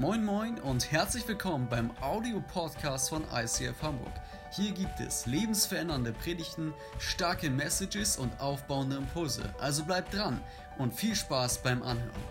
Moin Moin und herzlich willkommen beim Audio-Podcast von ICF Hamburg. Hier gibt es lebensverändernde Predigten, starke Messages und aufbauende Impulse. Also bleibt dran und viel Spaß beim Anhören.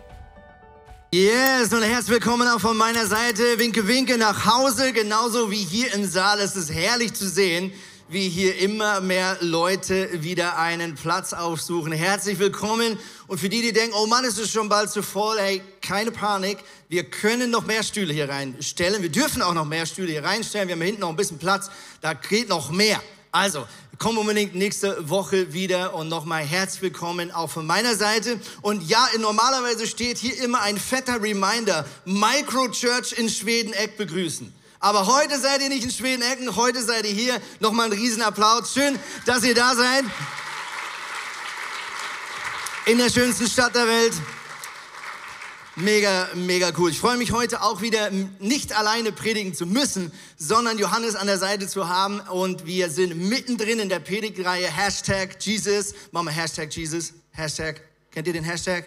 Yes, und herzlich willkommen auch von meiner Seite. Winke, winke nach Hause, genauso wie hier im Saal. Es ist herrlich zu sehen, wie hier immer mehr Leute wieder einen Platz aufsuchen. Herzlich willkommen. Und für die, die denken, oh Mann, ist es schon bald zu voll, hey, keine Panik. Wir können noch mehr Stühle hier reinstellen. Wir dürfen auch noch mehr Stühle hier reinstellen. Wir haben hinten noch ein bisschen Platz. Da geht noch mehr. Also, komm unbedingt nächste Woche wieder und nochmal herzlich willkommen auch von meiner Seite. Und ja, normalerweise steht hier immer ein fetter Reminder, Microchurch in Schweden-Eck begrüßen. Aber heute seid ihr nicht in Schweden-Ecken, heute seid ihr hier. Nochmal ein Riesenapplaus. Schön, dass ihr da seid. In der schönsten Stadt der Welt. Mega, mega cool. Ich freue mich heute auch wieder nicht alleine predigen zu müssen, sondern Johannes an der Seite zu haben. Und wir sind mittendrin in der Predigtreihe Hashtag Jesus. Machen wir Hashtag Jesus. Hashtag. Kennt ihr den Hashtag?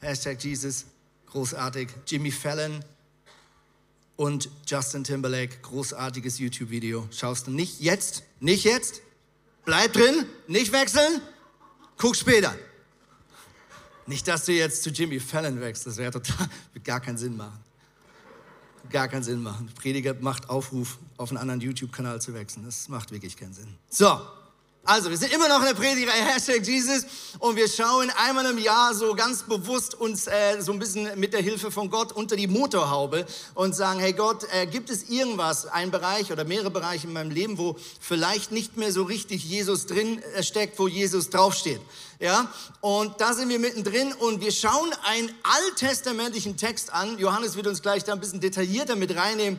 Hashtag Jesus. Großartig. Jimmy Fallon und Justin Timberlake, großartiges YouTube-Video. Schaust du nicht jetzt, nicht jetzt, bleib drin, nicht wechseln, guck später. Nicht, dass du jetzt zu Jimmy Fallon wechselst, das wäre total, gar keinen Sinn machen. Gar keinen Sinn machen. Prediger macht Aufruf, auf einen anderen YouTube-Kanal zu wechseln. Das macht wirklich keinen Sinn. So, also, wir sind immer noch in der Predigtreihe Hashtag Jesus und wir schauen einmal im Jahr so ganz bewusst uns äh, so ein bisschen mit der Hilfe von Gott unter die Motorhaube und sagen, hey Gott, äh, gibt es irgendwas, ein Bereich oder mehrere Bereiche in meinem Leben, wo vielleicht nicht mehr so richtig Jesus drin äh, steckt, wo Jesus draufsteht? Ja, und da sind wir mittendrin und wir schauen einen alttestamentlichen Text an. Johannes wird uns gleich da ein bisschen detaillierter mit reinnehmen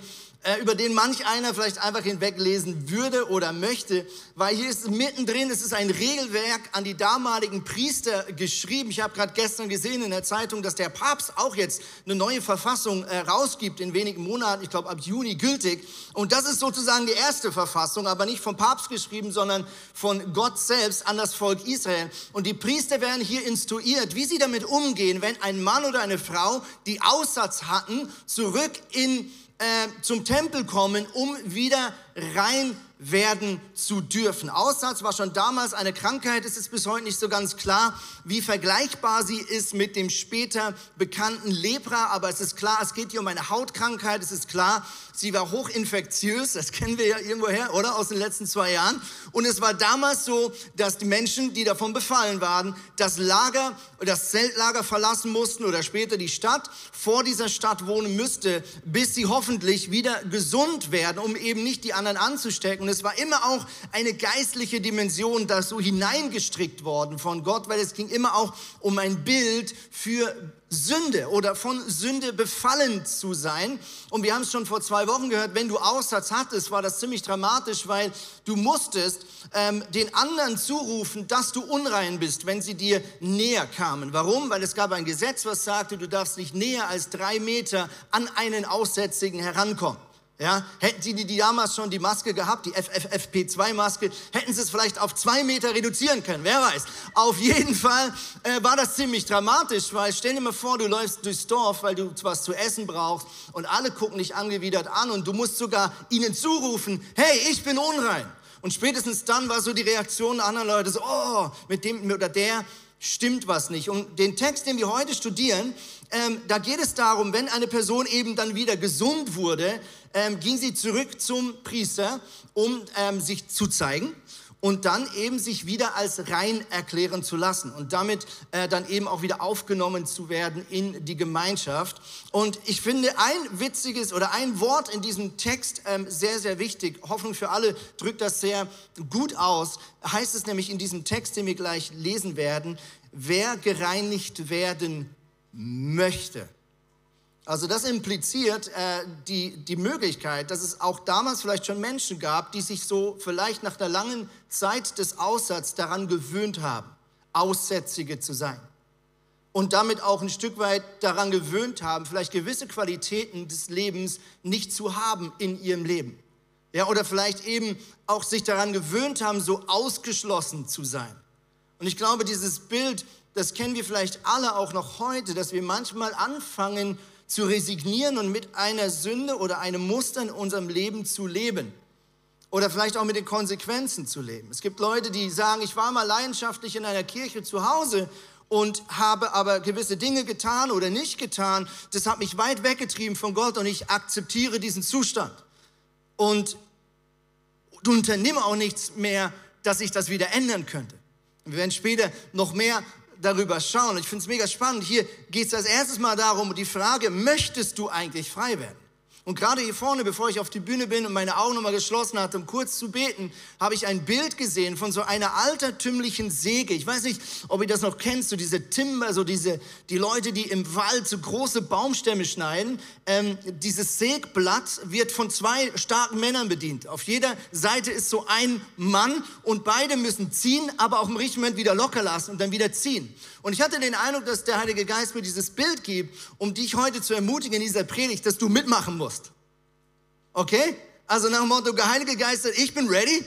über den manch einer vielleicht einfach hinweglesen würde oder möchte, weil hier ist mittendrin, es ist ein Regelwerk an die damaligen Priester geschrieben. Ich habe gerade gestern gesehen in der Zeitung, dass der Papst auch jetzt eine neue Verfassung äh, rausgibt in wenigen Monaten, ich glaube ab Juni gültig. Und das ist sozusagen die erste Verfassung, aber nicht vom Papst geschrieben, sondern von Gott selbst an das Volk Israel. Und die Priester werden hier instruiert, wie sie damit umgehen, wenn ein Mann oder eine Frau, die Aussatz hatten, zurück in äh, zum Tempel kommen, um wieder rein werden zu dürfen. Aussatz war schon damals eine Krankheit, es ist bis heute nicht so ganz klar, wie vergleichbar sie ist mit dem später bekannten Lepra, aber es ist klar, es geht hier um eine Hautkrankheit, es ist klar, sie war hochinfektiös, das kennen wir ja irgendwoher, oder, aus den letzten zwei Jahren. Und es war damals so, dass die Menschen, die davon befallen waren, das Lager, das Zeltlager verlassen mussten oder später die Stadt, vor dieser Stadt wohnen müsste, bis sie hoffentlich wieder gesund werden, um eben nicht die anderen anzustecken es war immer auch eine geistliche Dimension, da so hineingestrickt worden von Gott, weil es ging immer auch um ein Bild für Sünde oder von Sünde befallen zu sein. Und wir haben es schon vor zwei Wochen gehört, wenn du Aussatz hattest, war das ziemlich dramatisch, weil du musstest ähm, den anderen zurufen, dass du unrein bist, wenn sie dir näher kamen. Warum? Weil es gab ein Gesetz, was sagte, du darfst nicht näher als drei Meter an einen Aussätzigen herankommen. Ja, hätten Sie die, damals schon die Maske gehabt, die FFFP2-Maske, hätten Sie es vielleicht auf zwei Meter reduzieren können, wer weiß. Auf jeden Fall äh, war das ziemlich dramatisch, weil stell dir mal vor, du läufst durchs Dorf, weil du was zu essen brauchst und alle gucken dich angewidert an und du musst sogar ihnen zurufen, hey, ich bin unrein. Und spätestens dann war so die Reaktion der anderen Leute so, oh, mit dem oder der stimmt was nicht. Und den Text, den wir heute studieren, ähm, da geht es darum, wenn eine Person eben dann wieder gesund wurde, ähm, ging sie zurück zum Priester, um ähm, sich zu zeigen und dann eben sich wieder als rein erklären zu lassen und damit äh, dann eben auch wieder aufgenommen zu werden in die Gemeinschaft. Und ich finde ein witziges oder ein Wort in diesem Text ähm, sehr, sehr wichtig. Hoffnung für alle drückt das sehr gut aus. Heißt es nämlich in diesem Text, den wir gleich lesen werden, wer gereinigt werden möchte. Also das impliziert äh, die, die Möglichkeit, dass es auch damals vielleicht schon Menschen gab, die sich so vielleicht nach der langen Zeit des Aussatzes daran gewöhnt haben, Aussätzige zu sein. Und damit auch ein Stück weit daran gewöhnt haben, vielleicht gewisse Qualitäten des Lebens nicht zu haben in ihrem Leben. Ja, oder vielleicht eben auch sich daran gewöhnt haben, so ausgeschlossen zu sein. Und ich glaube, dieses Bild, das kennen wir vielleicht alle auch noch heute, dass wir manchmal anfangen, zu resignieren und mit einer Sünde oder einem Muster in unserem Leben zu leben. Oder vielleicht auch mit den Konsequenzen zu leben. Es gibt Leute, die sagen, ich war mal leidenschaftlich in einer Kirche zu Hause und habe aber gewisse Dinge getan oder nicht getan. Das hat mich weit weggetrieben von Gott und ich akzeptiere diesen Zustand. Und du unternimm auch nichts mehr, dass ich das wieder ändern könnte. Wir werden später noch mehr darüber schauen. Ich finde es mega spannend. Hier geht es als erstes mal darum, die Frage, möchtest du eigentlich frei werden? Und gerade hier vorne, bevor ich auf die Bühne bin und meine Augen nochmal geschlossen hatte, um kurz zu beten, habe ich ein Bild gesehen von so einer altertümlichen Säge. Ich weiß nicht, ob ihr das noch kennt, so diese Timber, so diese, die Leute, die im Wald so große Baumstämme schneiden. Ähm, dieses Sägblatt wird von zwei starken Männern bedient. Auf jeder Seite ist so ein Mann und beide müssen ziehen, aber auch im richtigen Moment wieder locker lassen und dann wieder ziehen. Und ich hatte den Eindruck, dass der Heilige Geist mir dieses Bild gibt, um dich heute zu ermutigen in dieser Predigt, dass du mitmachen musst. Okay? Also nach dem Motto, Heilige Geist, ich bin ready,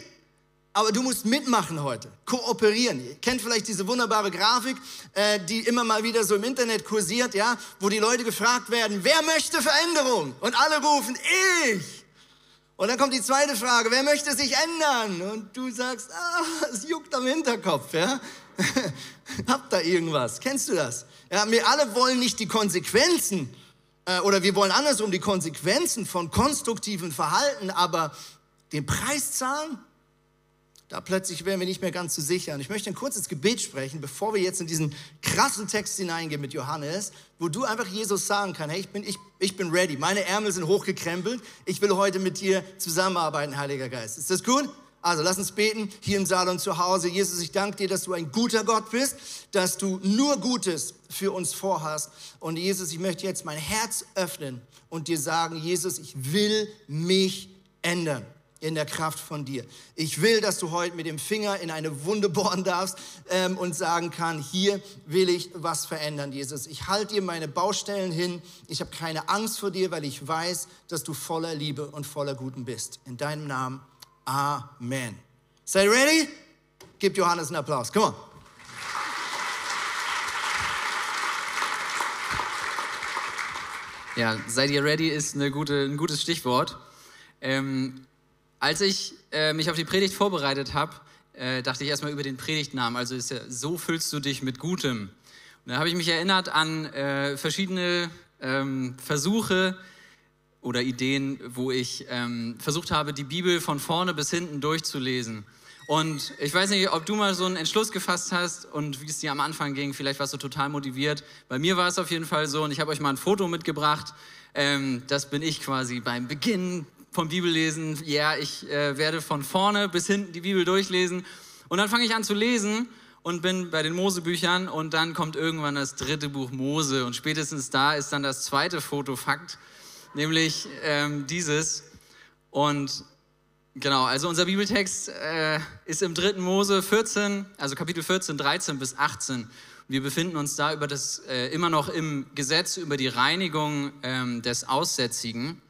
aber du musst mitmachen heute, kooperieren. Ihr kennt vielleicht diese wunderbare Grafik, äh, die immer mal wieder so im Internet kursiert, ja, wo die Leute gefragt werden, wer möchte Veränderung? Und alle rufen, ich. Und dann kommt die zweite Frage, wer möchte sich ändern? Und du sagst, ah, es juckt am Hinterkopf, ja. Habt da irgendwas? Kennst du das? Ja, wir alle wollen nicht die Konsequenzen äh, oder wir wollen andersrum die Konsequenzen von konstruktivem Verhalten, aber den Preis zahlen? Da plötzlich wären wir nicht mehr ganz so sicher. Und ich möchte ein kurzes Gebet sprechen, bevor wir jetzt in diesen krassen Text hineingehen mit Johannes, wo du einfach Jesus sagen kannst, hey, ich bin, ich, ich bin ready. Meine Ärmel sind hochgekrempelt. Ich will heute mit dir zusammenarbeiten, Heiliger Geist. Ist das gut? Also lass uns beten, hier im Saal und zu Hause. Jesus, ich danke dir, dass du ein guter Gott bist, dass du nur Gutes für uns vorhast. Und Jesus, ich möchte jetzt mein Herz öffnen und dir sagen, Jesus, ich will mich ändern in der Kraft von dir. Ich will, dass du heute mit dem Finger in eine Wunde bohren darfst ähm, und sagen kann, hier will ich was verändern, Jesus. Ich halte dir meine Baustellen hin. Ich habe keine Angst vor dir, weil ich weiß, dass du voller Liebe und voller Guten bist. In deinem Namen. Amen. Say ready? Gib Johannes einen Applaus. Come on. Ja, seid ihr ready ist gute, ein gutes Stichwort. Ähm, als ich äh, mich auf die Predigt vorbereitet habe, äh, dachte ich erstmal über den Predigtnamen. Also ist ja, so füllst du dich mit Gutem. Und da habe ich mich erinnert an äh, verschiedene ähm, Versuche, oder Ideen, wo ich ähm, versucht habe, die Bibel von vorne bis hinten durchzulesen. Und ich weiß nicht, ob du mal so einen Entschluss gefasst hast und wie es dir am Anfang ging. Vielleicht warst du total motiviert. Bei mir war es auf jeden Fall so und ich habe euch mal ein Foto mitgebracht. Ähm, das bin ich quasi beim Beginn vom Bibellesen. Ja, ich äh, werde von vorne bis hinten die Bibel durchlesen. Und dann fange ich an zu lesen und bin bei den Mosebüchern und dann kommt irgendwann das dritte Buch Mose und spätestens da ist dann das zweite Foto Fakt nämlich ähm, dieses. Und genau, also unser Bibeltext äh, ist im 3. Mose 14, also Kapitel 14, 13 bis 18. Wir befinden uns da über das, äh, immer noch im Gesetz über die Reinigung ähm, des Aussätzigen.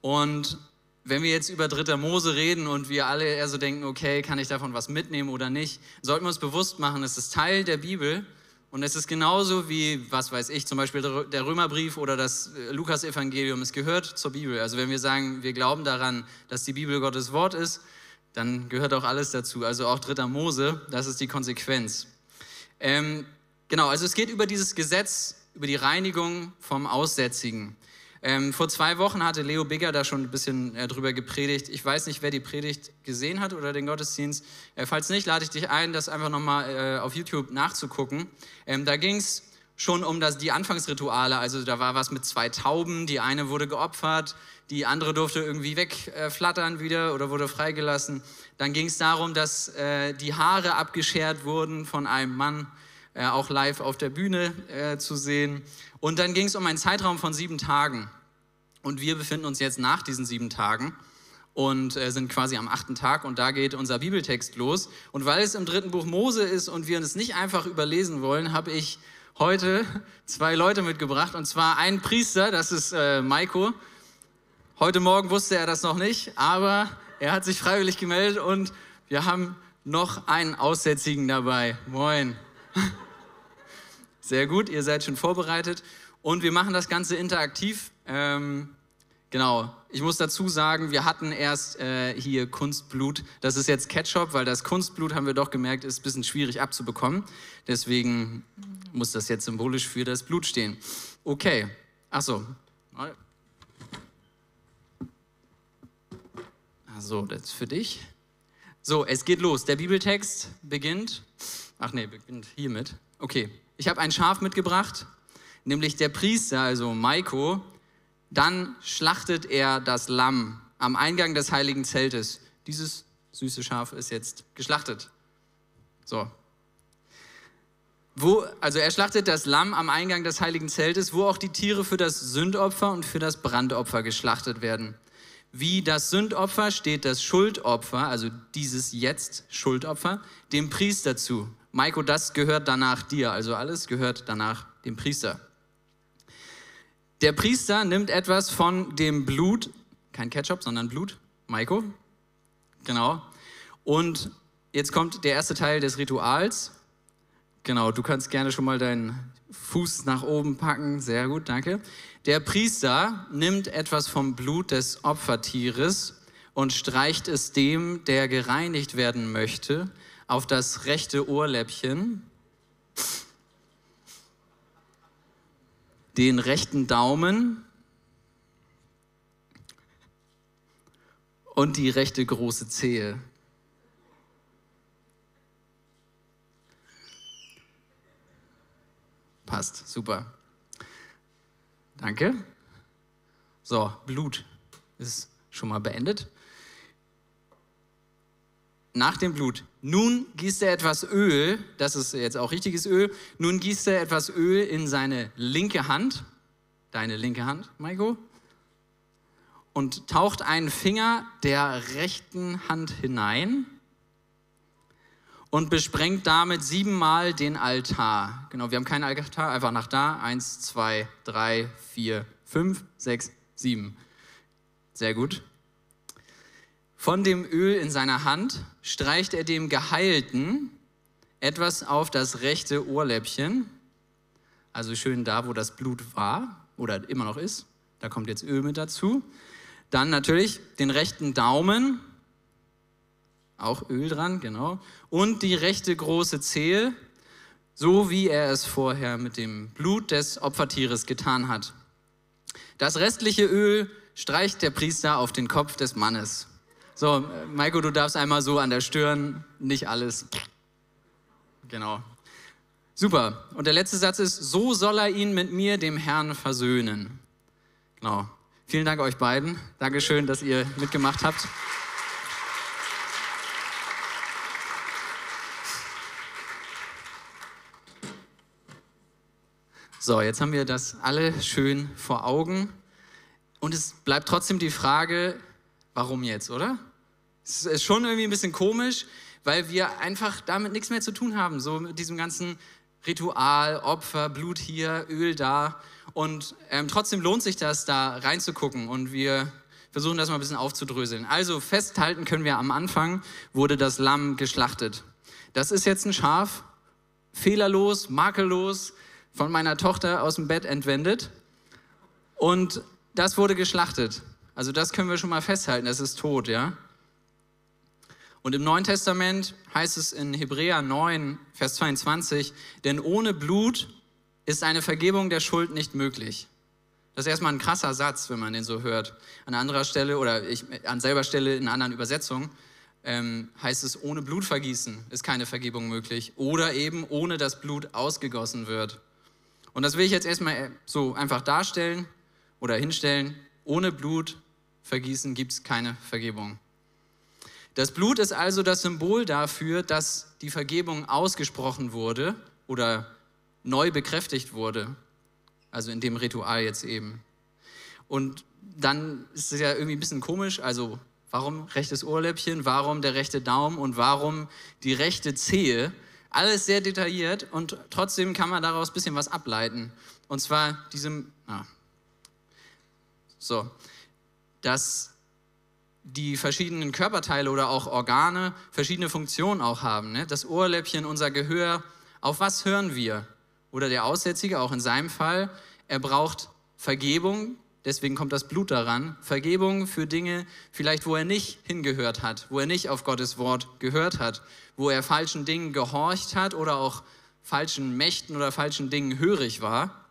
Und wenn wir jetzt über 3. Mose reden und wir alle eher so denken, okay, kann ich davon was mitnehmen oder nicht, sollten wir uns bewusst machen, es ist Teil der Bibel und es ist genauso wie, was weiß ich, zum Beispiel der Römerbrief oder das äh, Lukas-Evangelium. Es gehört zur Bibel. Also wenn wir sagen, wir glauben daran, dass die Bibel Gottes Wort ist, dann gehört auch alles dazu. Also auch dritter Mose, das ist die Konsequenz. Ähm, genau, also es geht über dieses Gesetz, über die Reinigung vom Aussätzigen. Ähm, vor zwei Wochen hatte Leo Bigger da schon ein bisschen äh, drüber gepredigt. Ich weiß nicht, wer die Predigt gesehen hat oder den Gottesdienst. Äh, falls nicht, lade ich dich ein, das einfach nochmal äh, auf YouTube nachzugucken. Ähm, da ging es schon um das, die Anfangsrituale. Also da war was mit zwei Tauben. Die eine wurde geopfert, die andere durfte irgendwie wegflattern wieder oder wurde freigelassen. Dann ging es darum, dass äh, die Haare abgeschert wurden von einem Mann, äh, auch live auf der Bühne äh, zu sehen. Und dann ging es um einen Zeitraum von sieben Tagen. Und wir befinden uns jetzt nach diesen sieben Tagen und äh, sind quasi am achten Tag und da geht unser Bibeltext los. Und weil es im dritten Buch Mose ist und wir es nicht einfach überlesen wollen, habe ich heute zwei Leute mitgebracht und zwar einen Priester, das ist äh, Maiko. Heute Morgen wusste er das noch nicht, aber er hat sich freiwillig gemeldet und wir haben noch einen Aussätzigen dabei. Moin. Sehr gut, ihr seid schon vorbereitet. Und wir machen das Ganze interaktiv. Ähm, genau, ich muss dazu sagen, wir hatten erst äh, hier Kunstblut. Das ist jetzt Ketchup, weil das Kunstblut, haben wir doch gemerkt, ist ein bisschen schwierig abzubekommen. Deswegen muss das jetzt symbolisch für das Blut stehen. Okay, achso. Also, das ist für dich. So, es geht los. Der Bibeltext beginnt. Ach nee, beginnt hiermit. Okay, ich habe ein Schaf mitgebracht, nämlich der Priester, also Maiko. Dann schlachtet er das Lamm am Eingang des heiligen Zeltes. Dieses süße Schaf ist jetzt geschlachtet. So. Wo, also er schlachtet das Lamm am Eingang des heiligen Zeltes, wo auch die Tiere für das Sündopfer und für das Brandopfer geschlachtet werden. Wie das Sündopfer steht das Schuldopfer, also dieses jetzt Schuldopfer, dem Priester zu. Maiko, das gehört danach dir, also alles gehört danach dem Priester. Der Priester nimmt etwas von dem Blut, kein Ketchup, sondern Blut, Maiko, genau. Und jetzt kommt der erste Teil des Rituals. Genau, du kannst gerne schon mal deinen Fuß nach oben packen. Sehr gut, danke. Der Priester nimmt etwas vom Blut des Opfertieres und streicht es dem, der gereinigt werden möchte, auf das rechte Ohrläppchen, den rechten Daumen und die rechte große Zehe. Passt, super. Danke. So, Blut ist schon mal beendet. Nach dem Blut. Nun gießt er etwas Öl, das ist jetzt auch richtiges Öl. Nun gießt er etwas Öl in seine linke Hand, deine linke Hand, Maiko, und taucht einen Finger der rechten Hand hinein und besprengt damit siebenmal den Altar. Genau, wir haben keinen Altar, einfach nach da. Eins, zwei, drei, vier, fünf, sechs, sieben. Sehr gut. Von dem Öl in seiner Hand streicht er dem Geheilten etwas auf das rechte Ohrläppchen. Also schön da, wo das Blut war oder immer noch ist. Da kommt jetzt Öl mit dazu. Dann natürlich den rechten Daumen auch Öl dran, genau. Und die rechte große Zehe, so wie er es vorher mit dem Blut des Opfertieres getan hat. Das restliche Öl streicht der Priester auf den Kopf des Mannes. So, Maiko, du darfst einmal so an der Stirn, nicht alles. Genau. Super. Und der letzte Satz ist, so soll er ihn mit mir, dem Herrn, versöhnen. Genau. Vielen Dank euch beiden. Dankeschön, dass ihr mitgemacht habt. So, jetzt haben wir das alle schön vor Augen. Und es bleibt trotzdem die Frage, warum jetzt, oder? Es ist schon irgendwie ein bisschen komisch, weil wir einfach damit nichts mehr zu tun haben. So mit diesem ganzen Ritual, Opfer, Blut hier, Öl da. Und ähm, trotzdem lohnt sich das, da reinzugucken. Und wir versuchen das mal ein bisschen aufzudröseln. Also festhalten können wir am Anfang, wurde das Lamm geschlachtet. Das ist jetzt ein Schaf, fehlerlos, makellos, von meiner Tochter aus dem Bett entwendet. Und das wurde geschlachtet. Also das können wir schon mal festhalten, das ist tot, ja. Und im Neuen Testament heißt es in Hebräer 9, Vers 22, denn ohne Blut ist eine Vergebung der Schuld nicht möglich. Das ist erstmal ein krasser Satz, wenn man den so hört. An anderer Stelle oder ich, an selber Stelle in anderen Übersetzung ähm, heißt es, ohne Blutvergießen ist keine Vergebung möglich. Oder eben ohne dass Blut ausgegossen wird. Und das will ich jetzt erstmal so einfach darstellen oder hinstellen. Ohne Blut vergießen gibt es keine Vergebung. Das Blut ist also das Symbol dafür, dass die Vergebung ausgesprochen wurde oder neu bekräftigt wurde. Also in dem Ritual jetzt eben. Und dann ist es ja irgendwie ein bisschen komisch. Also warum rechtes Ohrläppchen, warum der rechte Daumen und warum die rechte Zehe? Alles sehr detailliert und trotzdem kann man daraus ein bisschen was ableiten. Und zwar diesem, ah, so, dass die verschiedenen Körperteile oder auch Organe verschiedene Funktionen auch haben. Ne? Das Ohrläppchen, unser Gehör, auf was hören wir? Oder der Aussätzige, auch in seinem Fall, er braucht Vergebung, deswegen kommt das Blut daran. Vergebung für Dinge, vielleicht wo er nicht hingehört hat, wo er nicht auf Gottes Wort gehört hat, wo er falschen Dingen gehorcht hat oder auch falschen Mächten oder falschen Dingen hörig war.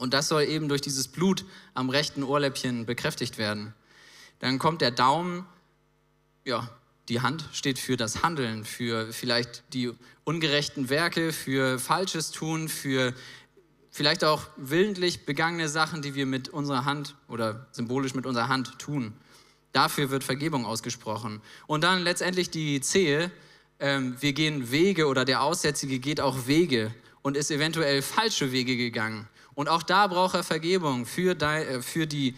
Und das soll eben durch dieses Blut am rechten Ohrläppchen bekräftigt werden. Dann kommt der Daumen, ja, die Hand steht für das Handeln, für vielleicht die ungerechten Werke, für falsches Tun, für vielleicht auch willentlich begangene Sachen, die wir mit unserer Hand oder symbolisch mit unserer Hand tun. Dafür wird Vergebung ausgesprochen. Und dann letztendlich die Zehe, ähm, wir gehen Wege oder der Aussätzige geht auch Wege und ist eventuell falsche Wege gegangen. Und auch da braucht er Vergebung für, die, äh, für die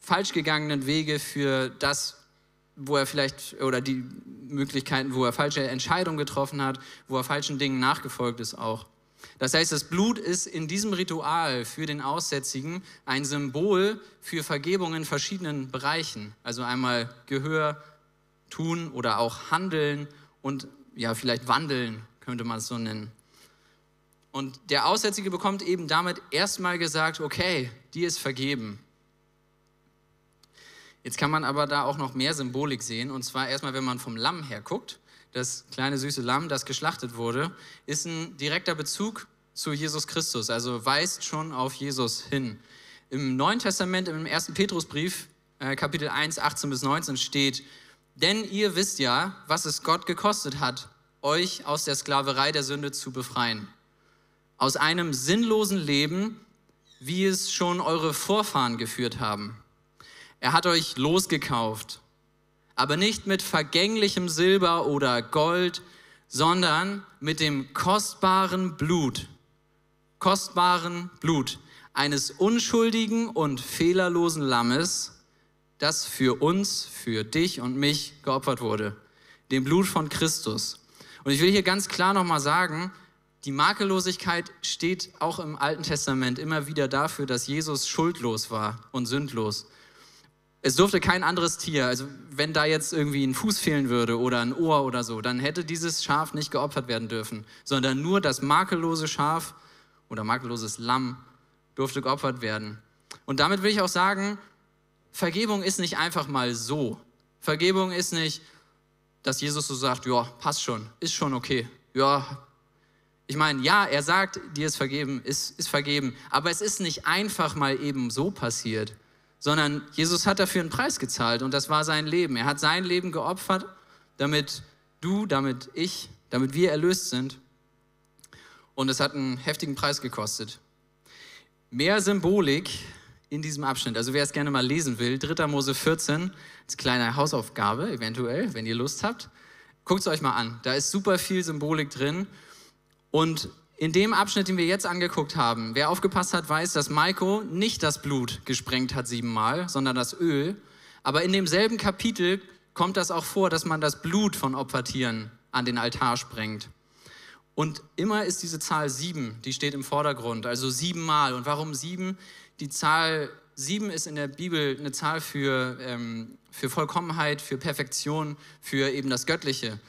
falsch gegangenen Wege, für das, wo er vielleicht, oder die Möglichkeiten, wo er falsche Entscheidungen getroffen hat, wo er falschen Dingen nachgefolgt ist auch. Das heißt, das Blut ist in diesem Ritual für den Aussätzigen ein Symbol für Vergebung in verschiedenen Bereichen. Also einmal Gehör, tun oder auch handeln und ja, vielleicht wandeln, könnte man es so nennen. Und der Aussätzige bekommt eben damit erstmal gesagt, okay, dir ist vergeben. Jetzt kann man aber da auch noch mehr Symbolik sehen. Und zwar erstmal, wenn man vom Lamm her guckt. Das kleine süße Lamm, das geschlachtet wurde, ist ein direkter Bezug zu Jesus Christus, also weist schon auf Jesus hin. Im Neuen Testament, im ersten Petrusbrief, äh, Kapitel 1, 18 bis 19 steht, denn ihr wisst ja, was es Gott gekostet hat, euch aus der Sklaverei der Sünde zu befreien. Aus einem sinnlosen Leben, wie es schon eure Vorfahren geführt haben. Er hat euch losgekauft, aber nicht mit vergänglichem Silber oder Gold, sondern mit dem kostbaren Blut, kostbaren Blut eines unschuldigen und fehlerlosen Lammes, das für uns, für dich und mich geopfert wurde, dem Blut von Christus. Und ich will hier ganz klar nochmal sagen, die Makellosigkeit steht auch im Alten Testament immer wieder dafür, dass Jesus schuldlos war und sündlos. Es durfte kein anderes Tier, also wenn da jetzt irgendwie ein Fuß fehlen würde oder ein Ohr oder so, dann hätte dieses Schaf nicht geopfert werden dürfen, sondern nur das makellose Schaf oder makelloses Lamm durfte geopfert werden. Und damit will ich auch sagen, Vergebung ist nicht einfach mal so. Vergebung ist nicht, dass Jesus so sagt, ja, passt schon, ist schon okay. Ja, ich meine, ja, er sagt, dir ist vergeben, ist, ist vergeben, aber es ist nicht einfach mal eben so passiert sondern Jesus hat dafür einen Preis gezahlt und das war sein Leben. Er hat sein Leben geopfert, damit du, damit ich, damit wir erlöst sind. Und es hat einen heftigen Preis gekostet. Mehr Symbolik in diesem Abschnitt. Also wer es gerne mal lesen will, 3. Mose 14, als kleine Hausaufgabe eventuell, wenn ihr Lust habt. Guckt es euch mal an. Da ist super viel Symbolik drin. Und in dem Abschnitt, den wir jetzt angeguckt haben, wer aufgepasst hat, weiß, dass Maiko nicht das Blut gesprengt hat siebenmal, sondern das Öl. Aber in demselben Kapitel kommt das auch vor, dass man das Blut von Opfertieren an den Altar sprengt. Und immer ist diese Zahl sieben, die steht im Vordergrund, also siebenmal. Und warum sieben? Die Zahl sieben ist in der Bibel eine Zahl für, ähm, für Vollkommenheit, für Perfektion, für eben das Göttliche.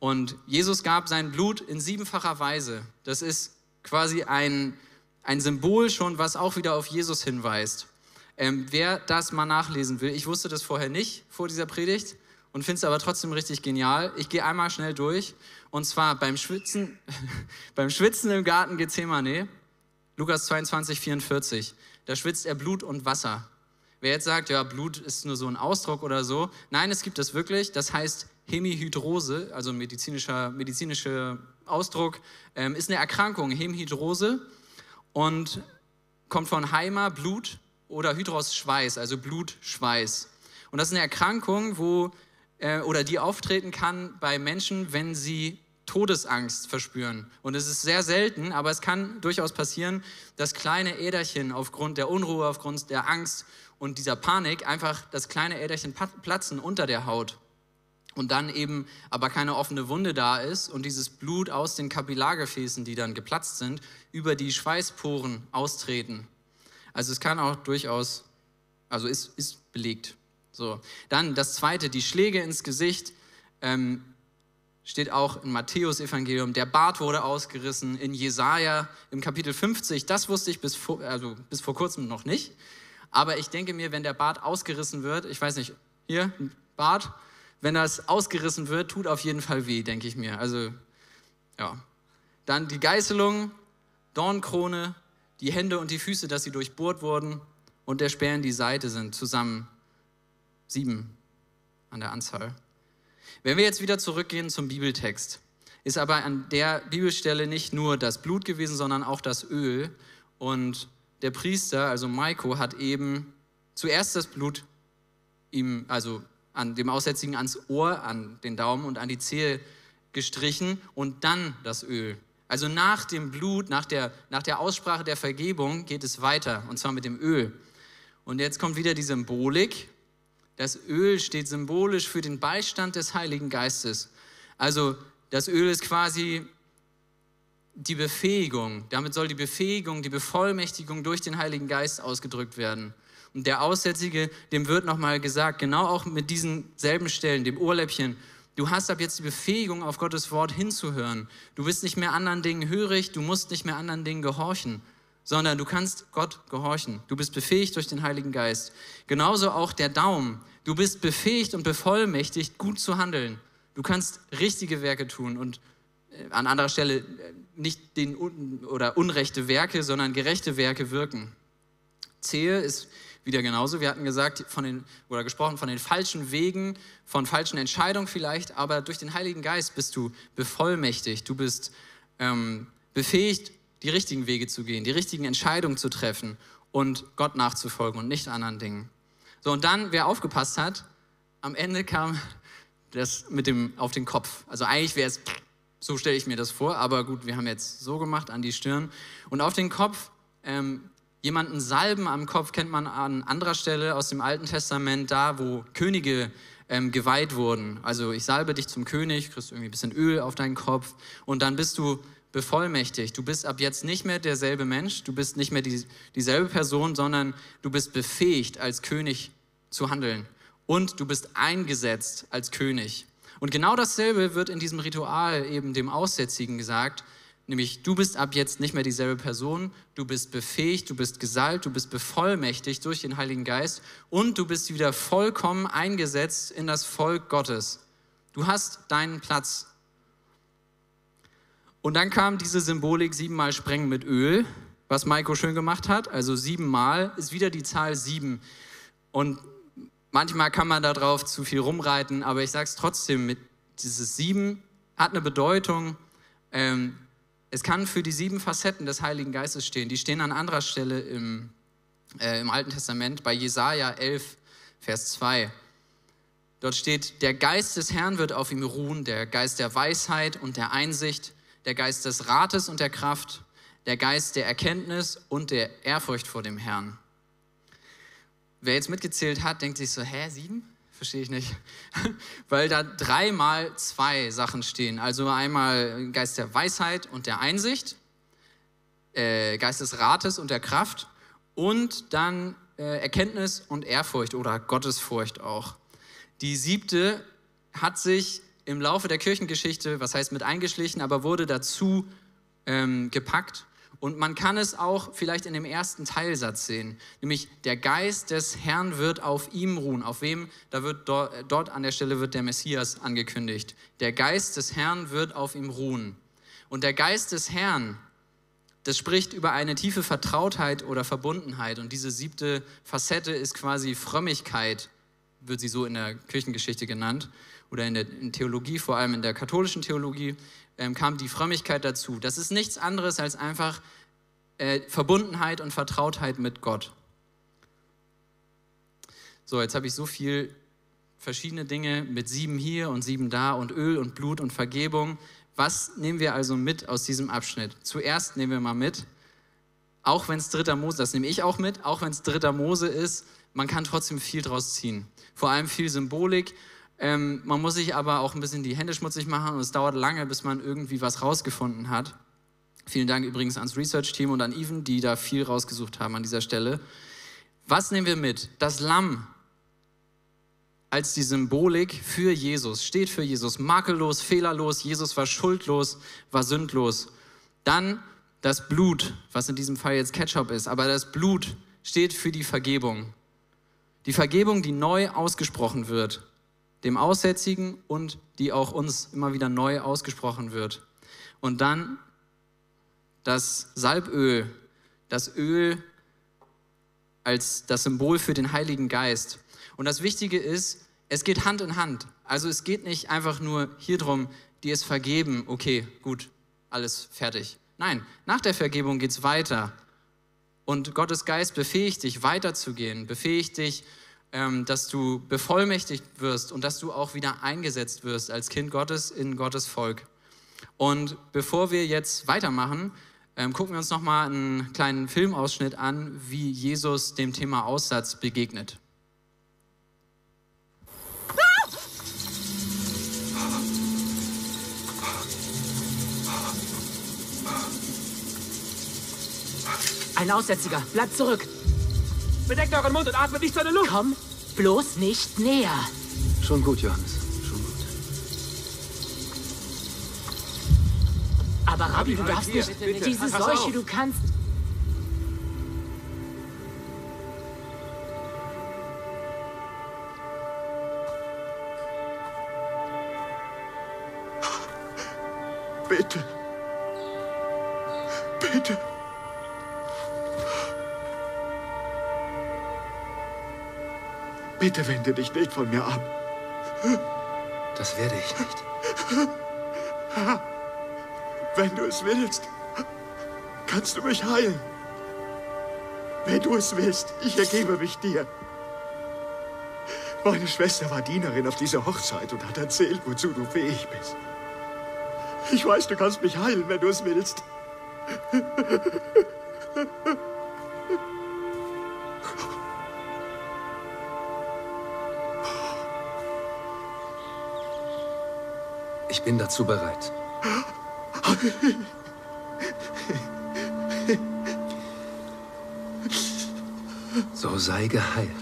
Und Jesus gab sein Blut in siebenfacher Weise. Das ist quasi ein, ein Symbol schon, was auch wieder auf Jesus hinweist. Ähm, wer das mal nachlesen will, ich wusste das vorher nicht vor dieser Predigt und finde es aber trotzdem richtig genial. Ich gehe einmal schnell durch. Und zwar beim Schwitzen, beim Schwitzen im Garten Gethsemane, Lukas 22, 44. Da schwitzt er Blut und Wasser. Wer jetzt sagt, ja, Blut ist nur so ein Ausdruck oder so, nein, es gibt das wirklich. Das heißt Hemihydrose, also medizinischer, medizinischer Ausdruck, ähm, ist eine Erkrankung, Hemihydrose, und kommt von Heima, Blut, oder Hydros, Schweiß, also Blutschweiß. Und das ist eine Erkrankung, wo, äh, oder die auftreten kann bei Menschen, wenn sie Todesangst verspüren. Und es ist sehr selten, aber es kann durchaus passieren, dass kleine Äderchen aufgrund der Unruhe, aufgrund der Angst und dieser Panik einfach das kleine Äderchen platzen unter der Haut und dann eben aber keine offene Wunde da ist und dieses Blut aus den Kapillargefäßen, die dann geplatzt sind, über die Schweißporen austreten. Also es kann auch durchaus, also ist, ist belegt. So. Dann das zweite, die Schläge ins Gesicht. Ähm, steht auch im Matthäus-Evangelium, der Bart wurde ausgerissen, in Jesaja im Kapitel 50, das wusste ich bis vor, also bis vor kurzem noch nicht. Aber ich denke mir, wenn der Bart ausgerissen wird, ich weiß nicht, hier, Bart, wenn das ausgerissen wird, tut auf jeden Fall weh, denke ich mir. Also, ja. Dann die Geißelung, Dornkrone, die Hände und die Füße, dass sie durchbohrt wurden und der Speer in die Seite sind zusammen sieben an der Anzahl. Wenn wir jetzt wieder zurückgehen zum Bibeltext, ist aber an der Bibelstelle nicht nur das Blut gewesen, sondern auch das Öl. Und der Priester, also Maiko, hat eben zuerst das Blut ihm, also an dem Aussätzigen ans Ohr, an den Daumen und an die Zehe gestrichen und dann das Öl. Also nach dem Blut, nach der, nach der Aussprache der Vergebung geht es weiter, und zwar mit dem Öl. Und jetzt kommt wieder die Symbolik. Das Öl steht symbolisch für den Beistand des Heiligen Geistes. Also das Öl ist quasi die Befähigung. Damit soll die Befähigung, die Bevollmächtigung durch den Heiligen Geist ausgedrückt werden. Und der Aussätzige, dem wird nochmal gesagt, genau auch mit diesen selben Stellen, dem Ohrläppchen, Du hast ab jetzt die Befähigung, auf Gottes Wort hinzuhören. Du bist nicht mehr anderen Dingen hörig, du musst nicht mehr anderen Dingen gehorchen, sondern du kannst Gott gehorchen. Du bist befähigt durch den Heiligen Geist. Genauso auch der Daumen. Du bist befähigt und bevollmächtigt, gut zu handeln. Du kannst richtige Werke tun und äh, an anderer Stelle äh, nicht den oder unrechte Werke, sondern gerechte Werke wirken. Zehe ist wieder genauso. Wir hatten gesagt von den, oder gesprochen von den falschen Wegen, von falschen Entscheidungen vielleicht, aber durch den Heiligen Geist bist du bevollmächtigt, du bist ähm, befähigt, die richtigen Wege zu gehen, die richtigen Entscheidungen zu treffen und Gott nachzufolgen und nicht anderen Dingen. So, und dann, wer aufgepasst hat, am Ende kam das mit dem auf den Kopf. Also eigentlich wäre es, so stelle ich mir das vor, aber gut, wir haben jetzt so gemacht an die Stirn. Und auf den Kopf ähm, Jemanden salben am Kopf kennt man an anderer Stelle aus dem Alten Testament, da wo Könige ähm, geweiht wurden. Also ich salbe dich zum König, kriegst irgendwie ein bisschen Öl auf deinen Kopf und dann bist du bevollmächtigt. Du bist ab jetzt nicht mehr derselbe Mensch, du bist nicht mehr die, dieselbe Person, sondern du bist befähigt, als König zu handeln. Und du bist eingesetzt als König. Und genau dasselbe wird in diesem Ritual eben dem Aussätzigen gesagt. Nämlich, du bist ab jetzt nicht mehr dieselbe Person, du bist befähigt, du bist gesalbt, du bist bevollmächtigt durch den Heiligen Geist und du bist wieder vollkommen eingesetzt in das Volk Gottes. Du hast deinen Platz. Und dann kam diese Symbolik siebenmal sprengen mit Öl, was Maiko schön gemacht hat. Also siebenmal ist wieder die Zahl sieben. Und manchmal kann man darauf zu viel rumreiten, aber ich sage es trotzdem, dieses sieben hat eine Bedeutung. Ähm, es kann für die sieben Facetten des Heiligen Geistes stehen. Die stehen an anderer Stelle im, äh, im Alten Testament, bei Jesaja 11, Vers 2. Dort steht: Der Geist des Herrn wird auf ihm ruhen, der Geist der Weisheit und der Einsicht, der Geist des Rates und der Kraft, der Geist der Erkenntnis und der Ehrfurcht vor dem Herrn. Wer jetzt mitgezählt hat, denkt sich so: Hä, sieben? Verstehe ich nicht. Weil da dreimal zwei Sachen stehen. Also einmal Geist der Weisheit und der Einsicht, äh, Geist des Rates und der Kraft und dann äh, Erkenntnis und Ehrfurcht oder Gottesfurcht auch. Die siebte hat sich im Laufe der Kirchengeschichte, was heißt mit eingeschlichen, aber wurde dazu ähm, gepackt und man kann es auch vielleicht in dem ersten Teilsatz sehen, nämlich der Geist des Herrn wird auf ihm ruhen. Auf wem? Da wird dort, dort an der Stelle wird der Messias angekündigt. Der Geist des Herrn wird auf ihm ruhen. Und der Geist des Herrn, das spricht über eine tiefe Vertrautheit oder Verbundenheit. Und diese siebte Facette ist quasi Frömmigkeit, wird sie so in der Kirchengeschichte genannt oder in der in Theologie, vor allem in der katholischen Theologie ähm, kam die Frömmigkeit dazu. Das ist nichts anderes als einfach äh, Verbundenheit und Vertrautheit mit Gott. So, jetzt habe ich so viel verschiedene Dinge mit sieben hier und sieben da und Öl und Blut und Vergebung. Was nehmen wir also mit aus diesem Abschnitt? Zuerst nehmen wir mal mit, auch wenn es dritter Mose, das nehme ich auch mit, auch wenn es dritter Mose ist, man kann trotzdem viel draus ziehen. Vor allem viel Symbolik ähm, man muss sich aber auch ein bisschen die Hände schmutzig machen und es dauert lange, bis man irgendwie was rausgefunden hat. Vielen Dank übrigens ans Research-Team und an Even, die da viel rausgesucht haben an dieser Stelle. Was nehmen wir mit? Das Lamm. als die Symbolik für Jesus, steht für Jesus, makellos, fehlerlos, Jesus war schuldlos, war sündlos. Dann das Blut, was in diesem Fall jetzt Ketchup ist, aber das Blut steht für die Vergebung. Die Vergebung, die neu ausgesprochen wird, dem Aussätzigen und die auch uns immer wieder neu ausgesprochen wird. Und dann das Salböl, das Öl als das Symbol für den Heiligen Geist. Und das Wichtige ist, es geht Hand in Hand. Also es geht nicht einfach nur hier drum, dir ist vergeben, okay, gut, alles fertig. Nein, nach der Vergebung geht es weiter. Und Gottes Geist befähigt dich, weiterzugehen, befähigt dich, dass du bevollmächtigt wirst und dass du auch wieder eingesetzt wirst als Kind Gottes in Gottes Volk. Und bevor wir jetzt weitermachen, ähm, gucken wir uns nochmal einen kleinen Filmausschnitt an, wie Jesus dem Thema Aussatz begegnet. Ein Aussätziger, bleibt zurück. Bedeckt euren Mund und atmet nicht seine Luft. Komm bloß nicht näher. Schon gut, Johannes. Schon gut. Aber Rabbi, du darfst hier, nicht. bitte, Diese Seuche, auf. du kannst. Bitte wende dich nicht von mir ab. Das werde ich nicht. Wenn du es willst, kannst du mich heilen. Wenn du es willst, ich ergebe mich dir. Meine Schwester war Dienerin auf dieser Hochzeit und hat erzählt, wozu du fähig bist. Ich weiß, du kannst mich heilen, wenn du es willst. Ich bin dazu bereit. So sei geheilt.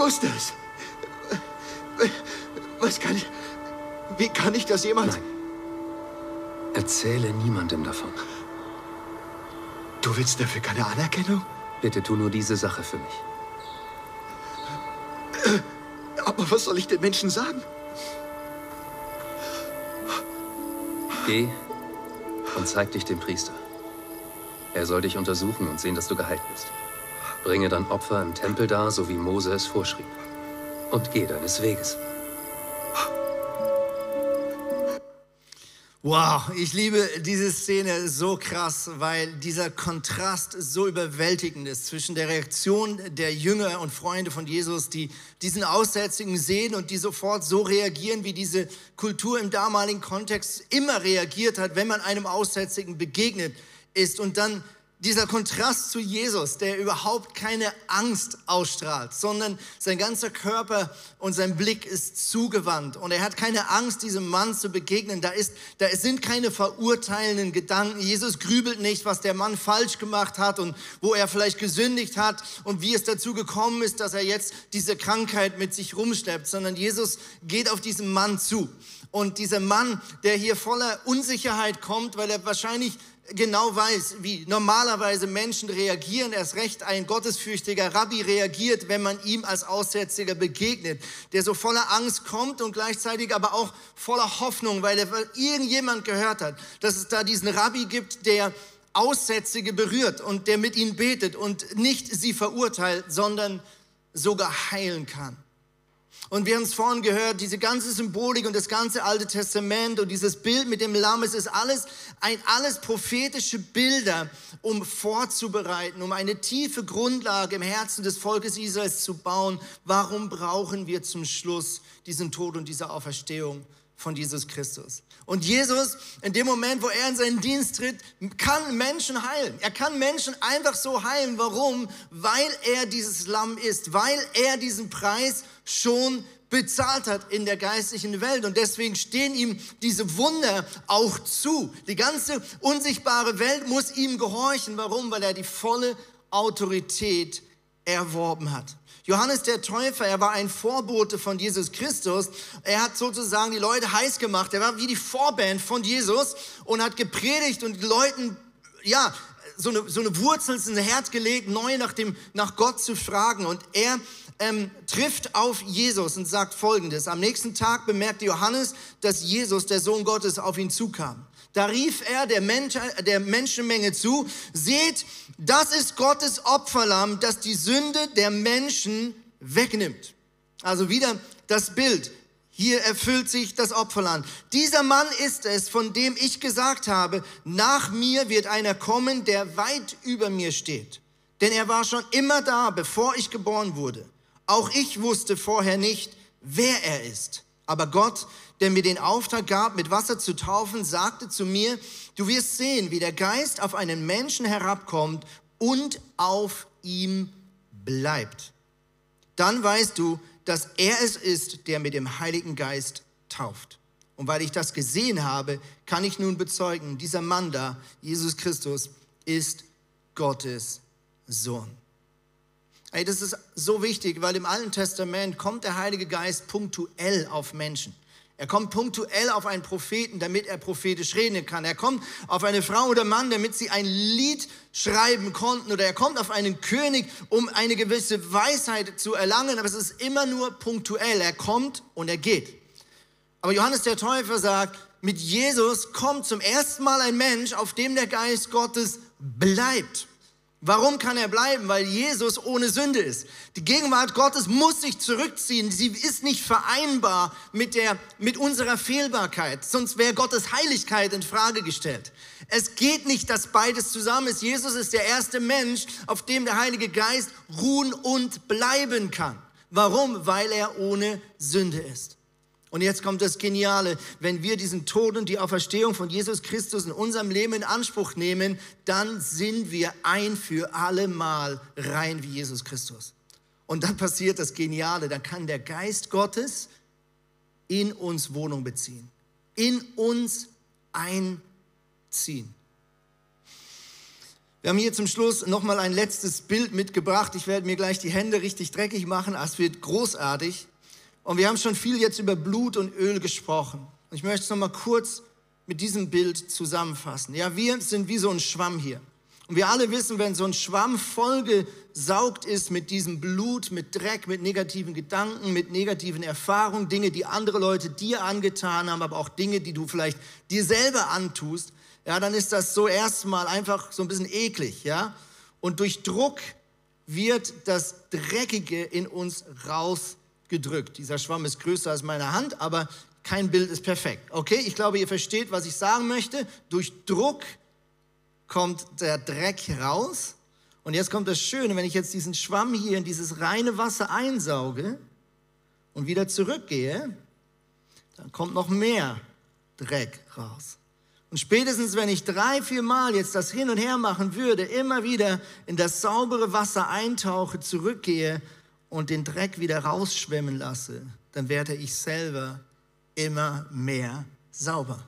Wusste es. Was kann ich... Wie kann ich das jemals... Nein. Erzähle niemandem davon. Du willst dafür keine Anerkennung? Bitte tu nur diese Sache für mich. Aber was soll ich den Menschen sagen? Geh und zeig dich dem Priester. Er soll dich untersuchen und sehen, dass du geheilt bist. Bringe dann Opfer im Tempel dar, so wie Mose es vorschrieb. Und geh deines Weges. Wow, ich liebe diese Szene so krass, weil dieser Kontrast so überwältigend ist zwischen der Reaktion der Jünger und Freunde von Jesus, die diesen Aussätzigen sehen und die sofort so reagieren, wie diese Kultur im damaligen Kontext immer reagiert hat, wenn man einem Aussätzigen begegnet ist. Und dann dieser Kontrast zu Jesus, der überhaupt keine Angst ausstrahlt, sondern sein ganzer Körper und sein Blick ist zugewandt und er hat keine Angst, diesem Mann zu begegnen. Da, ist, da sind keine verurteilenden Gedanken. Jesus grübelt nicht, was der Mann falsch gemacht hat und wo er vielleicht gesündigt hat und wie es dazu gekommen ist, dass er jetzt diese Krankheit mit sich rumschleppt, sondern Jesus geht auf diesen Mann zu. Und dieser Mann, der hier voller Unsicherheit kommt, weil er wahrscheinlich genau weiß, wie normalerweise Menschen reagieren, erst recht ein gottesfürchtiger Rabbi reagiert, wenn man ihm als Aussätziger begegnet, der so voller Angst kommt und gleichzeitig aber auch voller Hoffnung, weil er irgendjemand gehört hat, dass es da diesen Rabbi gibt, der Aussätzige berührt und der mit ihnen betet und nicht sie verurteilt, sondern sogar heilen kann. Und wir haben es vorhin gehört, diese ganze Symbolik und das ganze Alte Testament und dieses Bild mit dem Lamm, es ist alles, ein, alles prophetische Bilder, um vorzubereiten, um eine tiefe Grundlage im Herzen des Volkes Israels zu bauen. Warum brauchen wir zum Schluss diesen Tod und diese Auferstehung von Jesus Christus? Und Jesus, in dem Moment, wo er in seinen Dienst tritt, kann Menschen heilen. Er kann Menschen einfach so heilen. Warum? Weil er dieses Lamm ist, weil er diesen Preis schon bezahlt hat in der geistlichen Welt. Und deswegen stehen ihm diese Wunder auch zu. Die ganze unsichtbare Welt muss ihm gehorchen. Warum? Weil er die volle Autorität erworben hat. Johannes der Täufer, er war ein Vorbote von Jesus Christus. Er hat sozusagen die Leute heiß gemacht. Er war wie die Vorband von Jesus und hat gepredigt und Leuten, ja, so eine, so eine Wurzel ins Herz gelegt, neu nach, dem, nach Gott zu fragen. Und er ähm, trifft auf Jesus und sagt Folgendes. Am nächsten Tag bemerkte Johannes, dass Jesus, der Sohn Gottes, auf ihn zukam. Da rief er der, Mensch, der Menschenmenge zu, seht, das ist Gottes Opferlamm, das die Sünde der Menschen wegnimmt. Also wieder das Bild. Hier erfüllt sich das Opferland. Dieser Mann ist es, von dem ich gesagt habe, nach mir wird einer kommen, der weit über mir steht. Denn er war schon immer da, bevor ich geboren wurde. Auch ich wusste vorher nicht, wer er ist. Aber Gott, der mir den Auftrag gab, mit Wasser zu taufen, sagte zu mir, du wirst sehen, wie der Geist auf einen Menschen herabkommt und auf ihm bleibt. Dann weißt du, dass er es ist, der mit dem Heiligen Geist tauft. Und weil ich das gesehen habe, kann ich nun bezeugen, dieser Mann da, Jesus Christus, ist Gottes Sohn. Ey, das ist so wichtig, weil im Alten Testament kommt der Heilige Geist punktuell auf Menschen. Er kommt punktuell auf einen Propheten, damit er prophetisch reden kann. Er kommt auf eine Frau oder Mann, damit sie ein Lied schreiben konnten. Oder er kommt auf einen König, um eine gewisse Weisheit zu erlangen. Aber es ist immer nur punktuell. Er kommt und er geht. Aber Johannes der Täufer sagt, mit Jesus kommt zum ersten Mal ein Mensch, auf dem der Geist Gottes bleibt. Warum kann er bleiben? Weil Jesus ohne Sünde ist. Die Gegenwart Gottes muss sich zurückziehen. Sie ist nicht vereinbar mit, der, mit unserer Fehlbarkeit. Sonst wäre Gottes Heiligkeit in Frage gestellt. Es geht nicht, dass beides zusammen ist. Jesus ist der erste Mensch, auf dem der Heilige Geist ruhen und bleiben kann. Warum? Weil er ohne Sünde ist. Und jetzt kommt das Geniale. Wenn wir diesen Tod und die Auferstehung von Jesus Christus in unserem Leben in Anspruch nehmen, dann sind wir ein für alle Mal rein wie Jesus Christus. Und dann passiert das Geniale. Dann kann der Geist Gottes in uns Wohnung beziehen. In uns einziehen. Wir haben hier zum Schluss nochmal ein letztes Bild mitgebracht. Ich werde mir gleich die Hände richtig dreckig machen. Es wird großartig. Und wir haben schon viel jetzt über Blut und Öl gesprochen. Ich möchte es nochmal kurz mit diesem Bild zusammenfassen. Ja, wir sind wie so ein Schwamm hier. Und wir alle wissen, wenn so ein Schwamm vollgesaugt ist mit diesem Blut, mit Dreck, mit negativen Gedanken, mit negativen Erfahrungen, Dinge, die andere Leute dir angetan haben, aber auch Dinge, die du vielleicht dir selber antust, ja, dann ist das so erstmal einfach so ein bisschen eklig, ja. Und durch Druck wird das Dreckige in uns raus gedrückt. Dieser Schwamm ist größer als meine Hand, aber kein Bild ist perfekt. Okay, ich glaube, ihr versteht, was ich sagen möchte. Durch Druck kommt der Dreck raus. Und jetzt kommt das Schöne, wenn ich jetzt diesen Schwamm hier in dieses reine Wasser einsauge und wieder zurückgehe, dann kommt noch mehr Dreck raus. Und spätestens, wenn ich drei, vier Mal jetzt das hin und her machen würde, immer wieder in das saubere Wasser eintauche, zurückgehe, und den Dreck wieder rausschwemmen lasse, dann werde ich selber immer mehr sauber.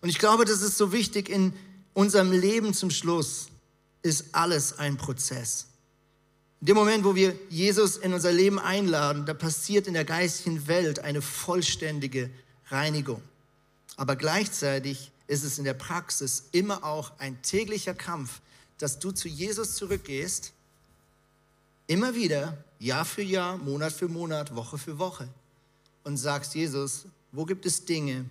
Und ich glaube, das ist so wichtig in unserem Leben zum Schluss, ist alles ein Prozess. In dem Moment, wo wir Jesus in unser Leben einladen, da passiert in der geistigen Welt eine vollständige Reinigung. Aber gleichzeitig ist es in der Praxis immer auch ein täglicher Kampf, dass du zu Jesus zurückgehst, immer wieder Jahr für Jahr, Monat für Monat, Woche für Woche und sagst, Jesus, wo gibt es Dinge,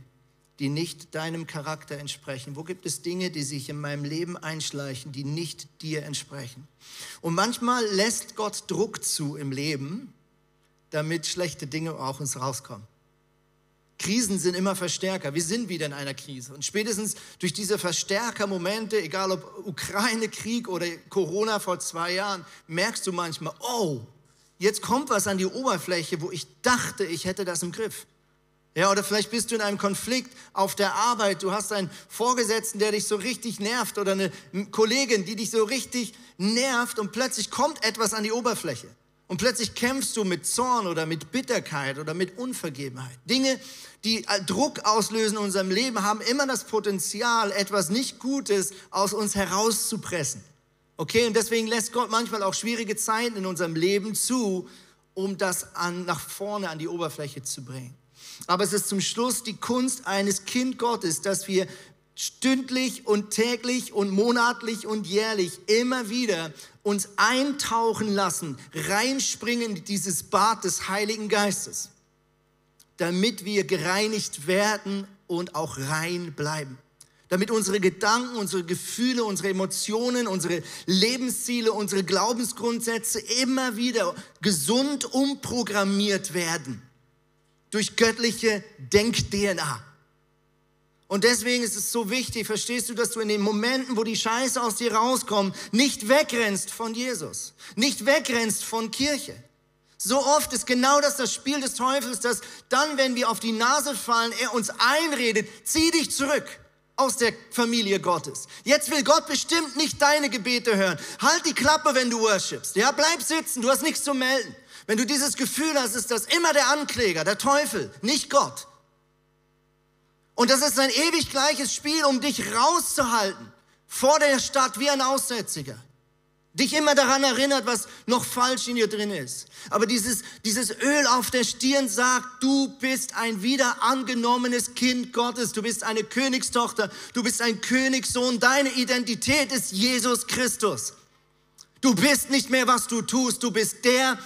die nicht deinem Charakter entsprechen? Wo gibt es Dinge, die sich in meinem Leben einschleichen, die nicht dir entsprechen? Und manchmal lässt Gott Druck zu im Leben, damit schlechte Dinge auch uns rauskommen. Krisen sind immer Verstärker. Wir sind wieder in einer Krise. Und spätestens durch diese Verstärkermomente, egal ob Ukraine-Krieg oder Corona vor zwei Jahren, merkst du manchmal, oh, jetzt kommt was an die Oberfläche, wo ich dachte, ich hätte das im Griff. Ja, oder vielleicht bist du in einem Konflikt auf der Arbeit. Du hast einen Vorgesetzten, der dich so richtig nervt oder eine Kollegin, die dich so richtig nervt und plötzlich kommt etwas an die Oberfläche. Und plötzlich kämpfst du mit Zorn oder mit Bitterkeit oder mit Unvergebenheit. Dinge, die Druck auslösen in unserem Leben, haben immer das Potenzial, etwas nicht Gutes aus uns herauszupressen. Okay, und deswegen lässt Gott manchmal auch schwierige Zeiten in unserem Leben zu, um das an, nach vorne an die Oberfläche zu bringen. Aber es ist zum Schluss die Kunst eines Kind Gottes, dass wir stündlich und täglich und monatlich und jährlich immer wieder uns eintauchen lassen, reinspringen in dieses Bad des Heiligen Geistes, damit wir gereinigt werden und auch rein bleiben. Damit unsere Gedanken, unsere Gefühle, unsere Emotionen, unsere Lebensziele, unsere Glaubensgrundsätze immer wieder gesund umprogrammiert werden durch göttliche Denk-DNA. Und deswegen ist es so wichtig, verstehst du, dass du in den Momenten, wo die Scheiße aus dir rauskommt, nicht wegrennst von Jesus, nicht wegrennst von Kirche. So oft ist genau das das Spiel des Teufels, dass dann, wenn wir auf die Nase fallen, er uns einredet, zieh dich zurück aus der Familie Gottes. Jetzt will Gott bestimmt nicht deine Gebete hören. Halt die Klappe, wenn du worshipst. Ja, bleib sitzen, du hast nichts zu melden. Wenn du dieses Gefühl hast, ist das immer der Ankläger, der Teufel, nicht Gott. Und das ist ein ewig gleiches Spiel, um dich rauszuhalten vor der Stadt wie ein Aussätziger. Dich immer daran erinnert, was noch falsch in dir drin ist. Aber dieses, dieses Öl auf der Stirn sagt, du bist ein wieder angenommenes Kind Gottes. Du bist eine Königstochter. Du bist ein Königssohn. Deine Identität ist Jesus Christus. Du bist nicht mehr, was du tust. Du bist der,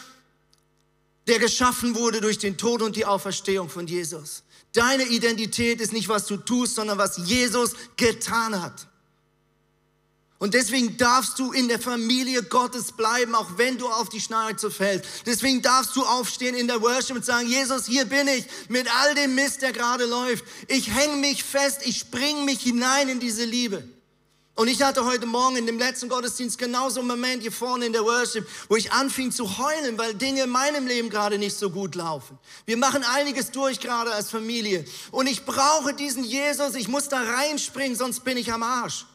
der geschaffen wurde durch den Tod und die Auferstehung von Jesus. Deine Identität ist nicht, was du tust, sondern was Jesus getan hat. Und deswegen darfst du in der Familie Gottes bleiben, auch wenn du auf die Schnauze fällst. Deswegen darfst du aufstehen in der Worship und sagen, Jesus, hier bin ich mit all dem Mist, der gerade läuft. Ich hänge mich fest, ich spring mich hinein in diese Liebe. Und ich hatte heute Morgen in dem letzten Gottesdienst genauso einen Moment hier vorne in der Worship, wo ich anfing zu heulen, weil Dinge in meinem Leben gerade nicht so gut laufen. Wir machen einiges durch gerade als Familie. Und ich brauche diesen Jesus, ich muss da reinspringen, sonst bin ich am Arsch.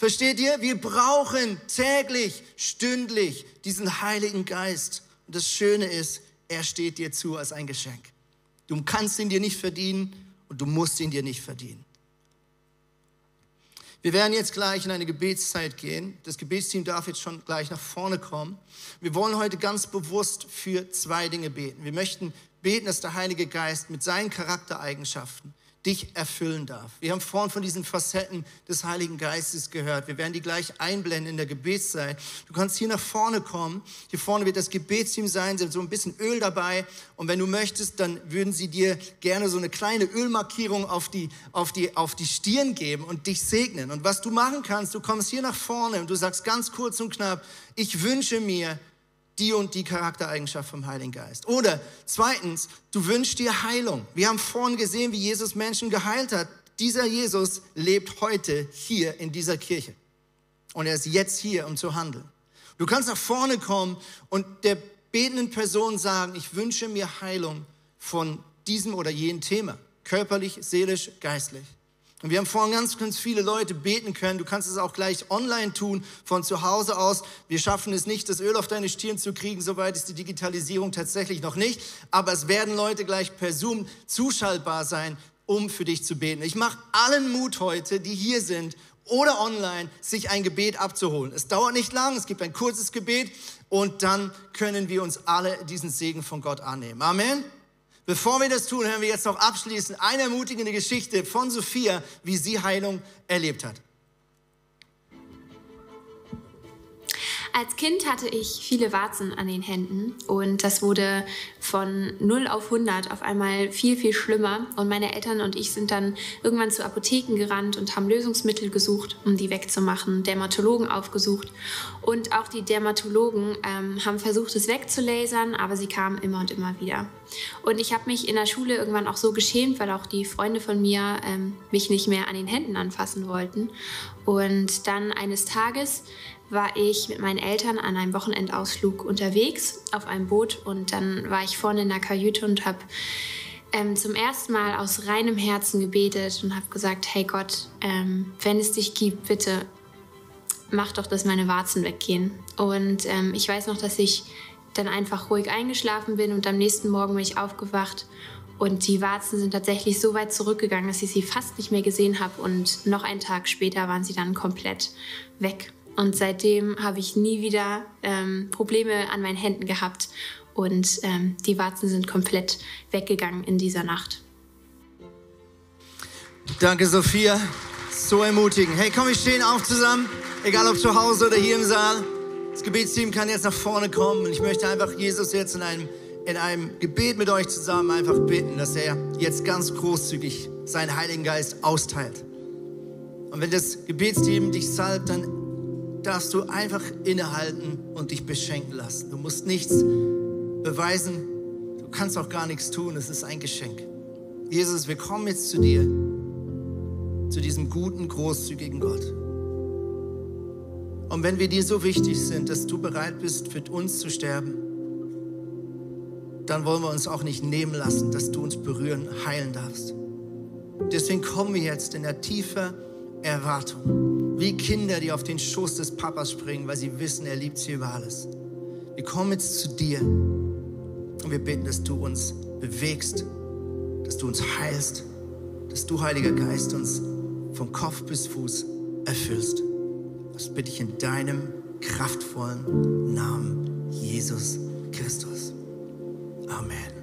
Versteht ihr? Wir brauchen täglich, stündlich diesen Heiligen Geist. Und das Schöne ist, er steht dir zu als ein Geschenk. Du kannst ihn dir nicht verdienen und du musst ihn dir nicht verdienen. Wir werden jetzt gleich in eine Gebetszeit gehen. Das Gebetsteam darf jetzt schon gleich nach vorne kommen. Wir wollen heute ganz bewusst für zwei Dinge beten. Wir möchten beten, dass der Heilige Geist mit seinen Charaktereigenschaften dich erfüllen darf. Wir haben vorhin von diesen Facetten des Heiligen Geistes gehört. Wir werden die gleich einblenden in der Gebetszeit. Du kannst hier nach vorne kommen. Hier vorne wird das Gebetsteam sein, sind so ein bisschen Öl dabei. Und wenn du möchtest, dann würden sie dir gerne so eine kleine Ölmarkierung auf die, auf die, auf die Stirn geben und dich segnen. Und was du machen kannst, du kommst hier nach vorne und du sagst ganz kurz und knapp, ich wünsche mir, die und die Charaktereigenschaft vom Heiligen Geist. Oder zweitens, du wünschst dir Heilung. Wir haben vorhin gesehen, wie Jesus Menschen geheilt hat. Dieser Jesus lebt heute hier in dieser Kirche. Und er ist jetzt hier, um zu handeln. Du kannst nach vorne kommen und der betenden Person sagen, ich wünsche mir Heilung von diesem oder jenem Thema. Körperlich, seelisch, geistlich. Und wir haben vorhin ganz, ganz viele Leute beten können. Du kannst es auch gleich online tun, von zu Hause aus. Wir schaffen es nicht, das Öl auf deine Stirn zu kriegen. Soweit ist die Digitalisierung tatsächlich noch nicht. Aber es werden Leute gleich per Zoom zuschaltbar sein, um für dich zu beten. Ich mache allen Mut heute, die hier sind oder online, sich ein Gebet abzuholen. Es dauert nicht lang, es gibt ein kurzes Gebet und dann können wir uns alle diesen Segen von Gott annehmen. Amen. Bevor wir das tun, hören wir jetzt noch abschließend eine ermutigende Geschichte von Sophia, wie sie Heilung erlebt hat. Als Kind hatte ich viele Warzen an den Händen und das wurde von 0 auf 100 auf einmal viel, viel schlimmer. Und meine Eltern und ich sind dann irgendwann zu Apotheken gerannt und haben Lösungsmittel gesucht, um die wegzumachen, Dermatologen aufgesucht. Und auch die Dermatologen ähm, haben versucht, es wegzulasern, aber sie kamen immer und immer wieder. Und ich habe mich in der Schule irgendwann auch so geschämt, weil auch die Freunde von mir ähm, mich nicht mehr an den Händen anfassen wollten. Und dann eines Tages war ich mit meinen Eltern an einem Wochenendausflug unterwegs auf einem Boot und dann war ich vorne in der Kajüte und habe ähm, zum ersten Mal aus reinem Herzen gebetet und habe gesagt, hey Gott, ähm, wenn es dich gibt, bitte mach doch, dass meine Warzen weggehen. Und ähm, ich weiß noch, dass ich dann einfach ruhig eingeschlafen bin und am nächsten Morgen bin ich aufgewacht und die Warzen sind tatsächlich so weit zurückgegangen, dass ich sie fast nicht mehr gesehen habe und noch einen Tag später waren sie dann komplett weg. Und seitdem habe ich nie wieder ähm, Probleme an meinen Händen gehabt und ähm, die Warzen sind komplett weggegangen in dieser Nacht. Danke, Sophia. So ermutigend. Hey, komm, wir stehen auf zusammen, egal ob zu Hause oder hier im Saal. Das Gebetsteam kann jetzt nach vorne kommen und ich möchte einfach Jesus jetzt in einem, in einem Gebet mit euch zusammen einfach bitten, dass er jetzt ganz großzügig seinen Heiligen Geist austeilt. Und wenn das Gebetsteam dich salbt, dann darfst du einfach innehalten und dich beschenken lassen. Du musst nichts beweisen, du kannst auch gar nichts tun, es ist ein Geschenk. Jesus, wir kommen jetzt zu dir, zu diesem guten, großzügigen Gott. Und wenn wir dir so wichtig sind, dass du bereit bist, für uns zu sterben, dann wollen wir uns auch nicht nehmen lassen, dass du uns berühren, heilen darfst. Deswegen kommen wir jetzt in der tiefen Erwartung. Wie Kinder, die auf den Schoß des Papas springen, weil sie wissen, er liebt sie über alles. Wir kommen jetzt zu dir und wir beten, dass du uns bewegst, dass du uns heilst, dass du, Heiliger Geist, uns von Kopf bis Fuß erfüllst. Das bitte ich in deinem kraftvollen Namen, Jesus Christus. Amen.